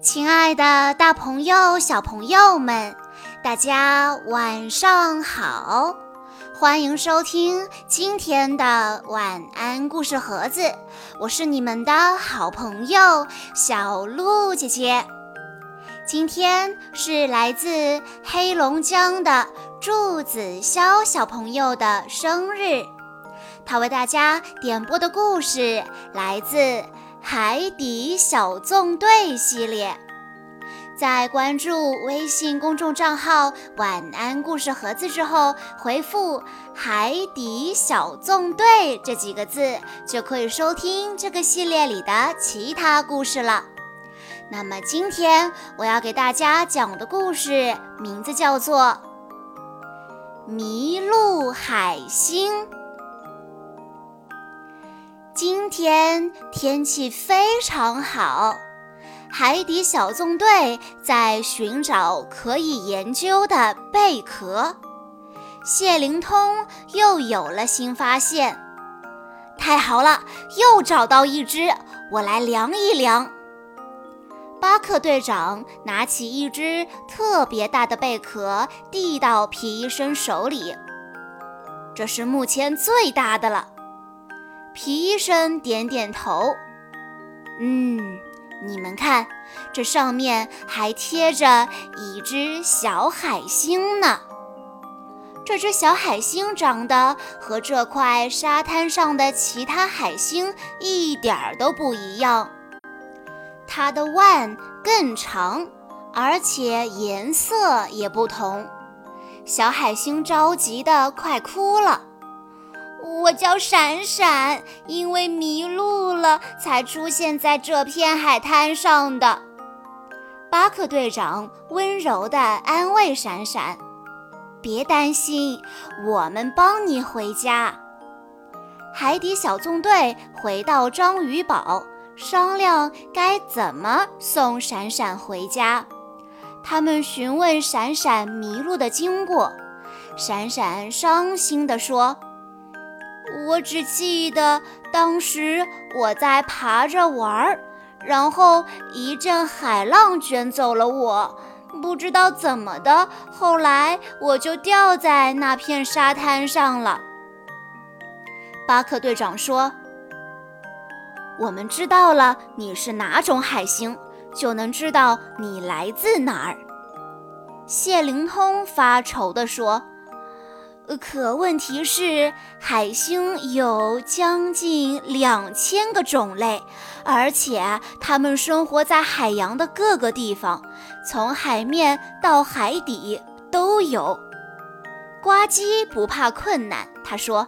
亲爱的，大朋友、小朋友们，大家晚上好！欢迎收听今天的晚安故事盒子，我是你们的好朋友小鹿姐姐。今天是来自黑龙江的祝子潇小朋友的生日，他为大家点播的故事来自。海底小纵队系列，在关注微信公众账号“晚安故事盒子”之后，回复“海底小纵队”这几个字，就可以收听这个系列里的其他故事了。那么今天我要给大家讲的故事名字叫做《迷路海星》。今天天气非常好，海底小纵队在寻找可以研究的贝壳。谢灵通又有了新发现，太好了，又找到一只，我来量一量。巴克队长拿起一只特别大的贝壳，递到皮医生手里，这是目前最大的了。皮医生点点头，嗯，你们看，这上面还贴着一只小海星呢。这只小海星长得和这块沙滩上的其他海星一点儿都不一样，它的腕更长，而且颜色也不同。小海星着急得快哭了。我叫闪闪，因为迷路了才出现在这片海滩上的。巴克队长温柔地安慰闪闪：“别担心，我们帮你回家。”海底小纵队回到章鱼堡，商量该怎么送闪闪回家。他们询问闪闪迷路的经过，闪闪伤心地说。我只记得当时我在爬着玩儿，然后一阵海浪卷走了我，不知道怎么的，后来我就掉在那片沙滩上了。巴克队长说：“我们知道了你是哪种海星，就能知道你来自哪儿。”谢灵通发愁地说。可问题是，海星有将近两千个种类，而且它们生活在海洋的各个地方，从海面到海底都有。呱唧不怕困难，他说：“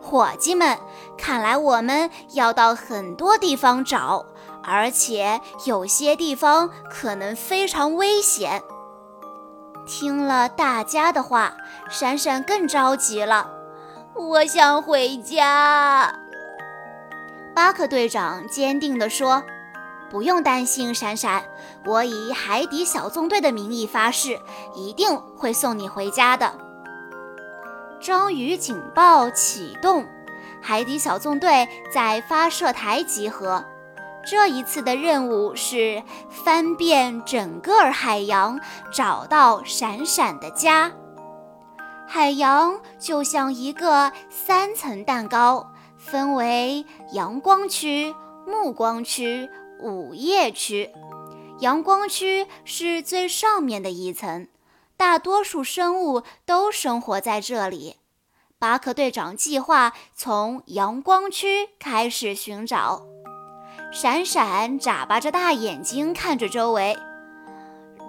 伙计们，看来我们要到很多地方找，而且有些地方可能非常危险。”听了大家的话，闪闪更着急了。我想回家。巴克队长坚定地说：“不用担心，闪闪，我以海底小纵队的名义发誓，一定会送你回家的。”章鱼警报启动，海底小纵队在发射台集合。这一次的任务是翻遍整个海洋，找到闪闪的家。海洋就像一个三层蛋糕，分为阳光区、暮光区、午夜区。阳光区是最上面的一层，大多数生物都生活在这里。巴克队长计划从阳光区开始寻找。闪闪眨巴着大眼睛看着周围，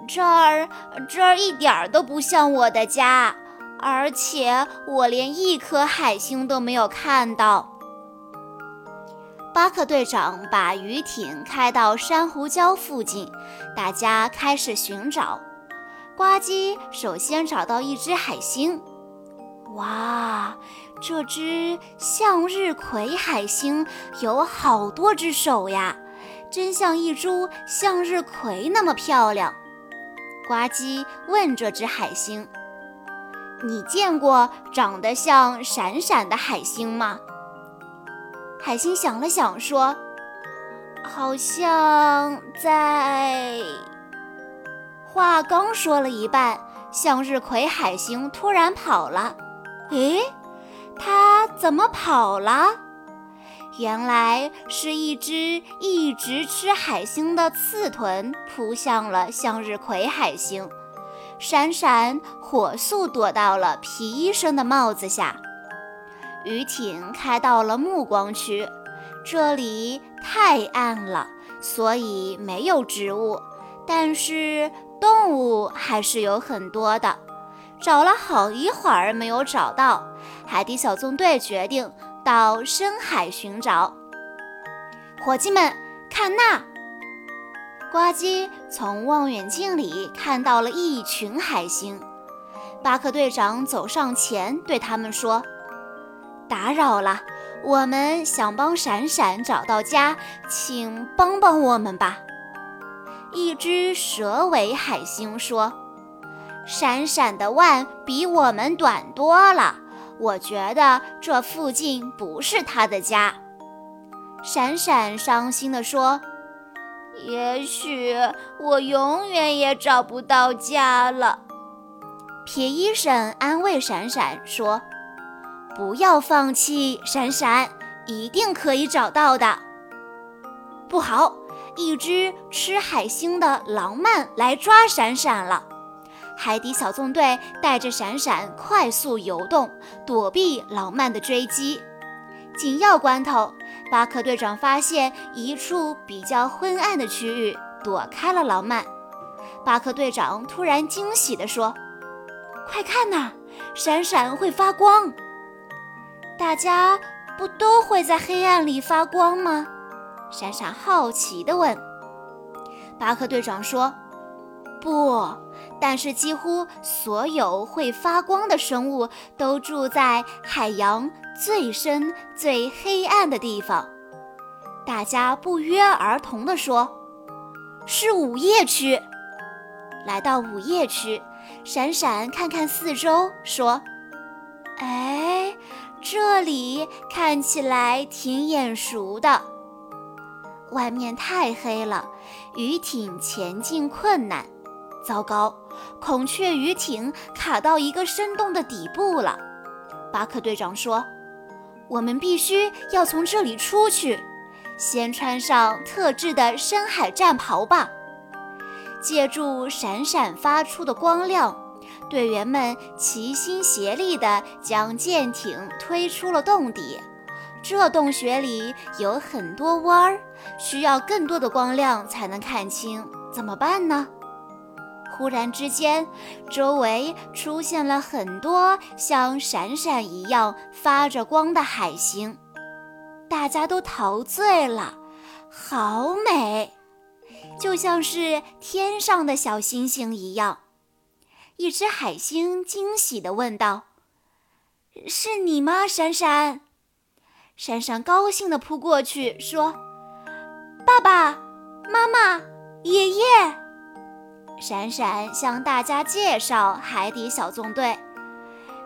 这儿这儿一点儿都不像我的家，而且我连一颗海星都没有看到。巴克队长把鱼艇开到珊瑚礁附近，大家开始寻找。呱唧首先找到一只海星，哇！这只向日葵海星有好多只手呀，真像一株向日葵那么漂亮。呱唧问这只海星：“你见过长得像闪闪的海星吗？”海星想了想说：“好像在……话刚说了一半，向日葵海星突然跑了。诶，它怎么跑了？原来是一只一直吃海星的刺豚扑向了向日葵海星。闪闪火速躲到了皮医生的帽子下。鱼艇开到了暮光区，这里太暗了，所以没有植物，但是。动物还是有很多的，找了好一会儿没有找到，海底小纵队决定到深海寻找。伙计们，看那！呱唧从望远镜里看到了一群海星。巴克队长走上前对他们说：“打扰了，我们想帮闪闪找到家，请帮帮我们吧。”一只蛇尾海星说：“闪闪的腕比我们短多了，我觉得这附近不是他的家。”闪闪伤心地说：“也许我永远也找不到家了。”皮医生安慰闪闪说：“不要放弃，闪闪，一定可以找到的。”不好！一只吃海星的狼鳗来抓闪闪了，海底小纵队带着闪闪快速游动，躲避狼曼的追击。紧要关头，巴克队长发现一处比较昏暗的区域，躲开了狼曼。巴克队长突然惊喜地说：“快看呐，闪闪会发光！大家不都会在黑暗里发光吗？”闪闪好奇地问：“巴克队长说，不，但是几乎所有会发光的生物都住在海洋最深、最黑暗的地方。”大家不约而同地说：“是午夜区。”来到午夜区，闪闪看看四周，说：“哎，这里看起来挺眼熟的。”外面太黑了，鱼艇前进困难。糟糕，孔雀鱼艇卡到一个深洞的底部了。巴克队长说：“我们必须要从这里出去，先穿上特制的深海战袍吧。”借助闪闪发出的光亮，队员们齐心协力地将舰艇推出了洞底。这洞穴里有很多弯儿，需要更多的光亮才能看清，怎么办呢？忽然之间，周围出现了很多像闪闪一样发着光的海星，大家都陶醉了，好美，就像是天上的小星星一样。一只海星惊喜地问道：“是你吗，闪闪？”闪闪高兴地扑过去，说：“爸爸妈妈，爷爷。”闪闪向大家介绍海底小纵队，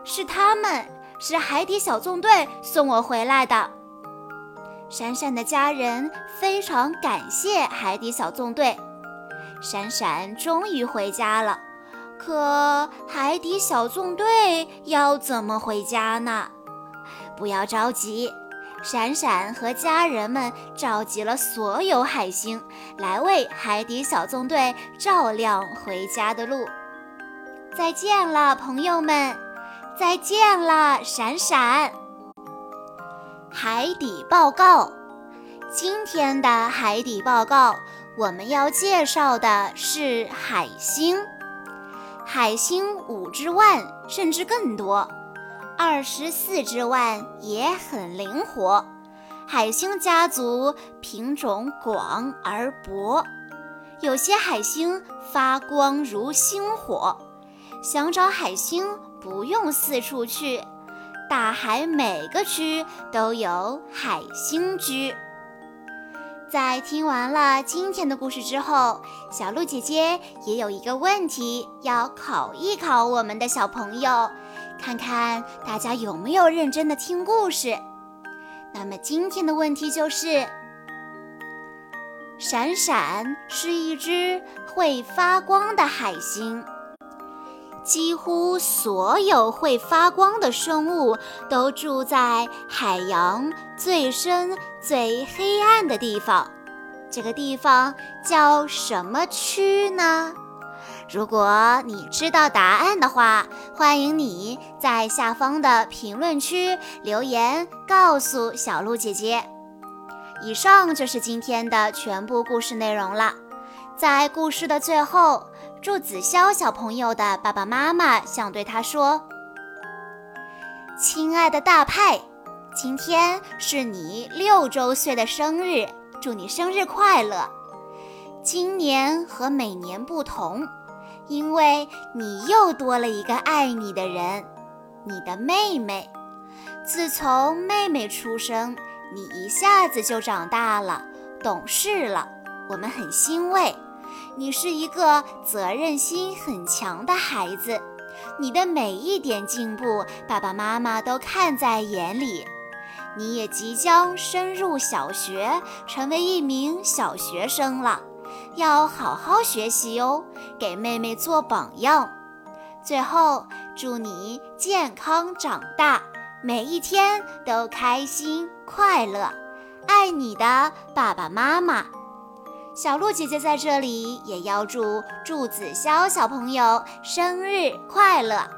是他们，是海底小纵队送我回来的。闪闪的家人非常感谢海底小纵队。闪闪终于回家了，可海底小纵队要怎么回家呢？不要着急。闪闪和家人们召集了所有海星，来为海底小纵队照亮回家的路。再见了，朋友们！再见了，闪闪！海底报告：今天的海底报告，我们要介绍的是海星。海星五只万，甚至更多。二十四只腕也很灵活，海星家族品种广而博，有些海星发光如星火。想找海星不用四处去，大海每个区都有海星居。在听完了今天的故事之后，小鹿姐姐也有一个问题要考一考我们的小朋友。看看大家有没有认真的听故事。那么今天的问题就是：闪闪是一只会发光的海星。几乎所有会发光的生物都住在海洋最深、最黑暗的地方。这个地方叫什么区呢？如果你知道答案的话，欢迎你在下方的评论区留言告诉小鹿姐姐。以上就是今天的全部故事内容了。在故事的最后，祝子潇小朋友的爸爸妈妈想对他说：“亲爱的大派，今天是你六周岁的生日，祝你生日快乐！今年和每年不同。”因为你又多了一个爱你的人，你的妹妹。自从妹妹出生，你一下子就长大了，懂事了。我们很欣慰。你是一个责任心很强的孩子，你的每一点进步，爸爸妈妈都看在眼里。你也即将升入小学，成为一名小学生了。要好好学习哦，给妹妹做榜样。最后，祝你健康长大，每一天都开心快乐。爱你的爸爸妈妈，小鹿姐姐在这里也要祝祝子潇小朋友生日快乐。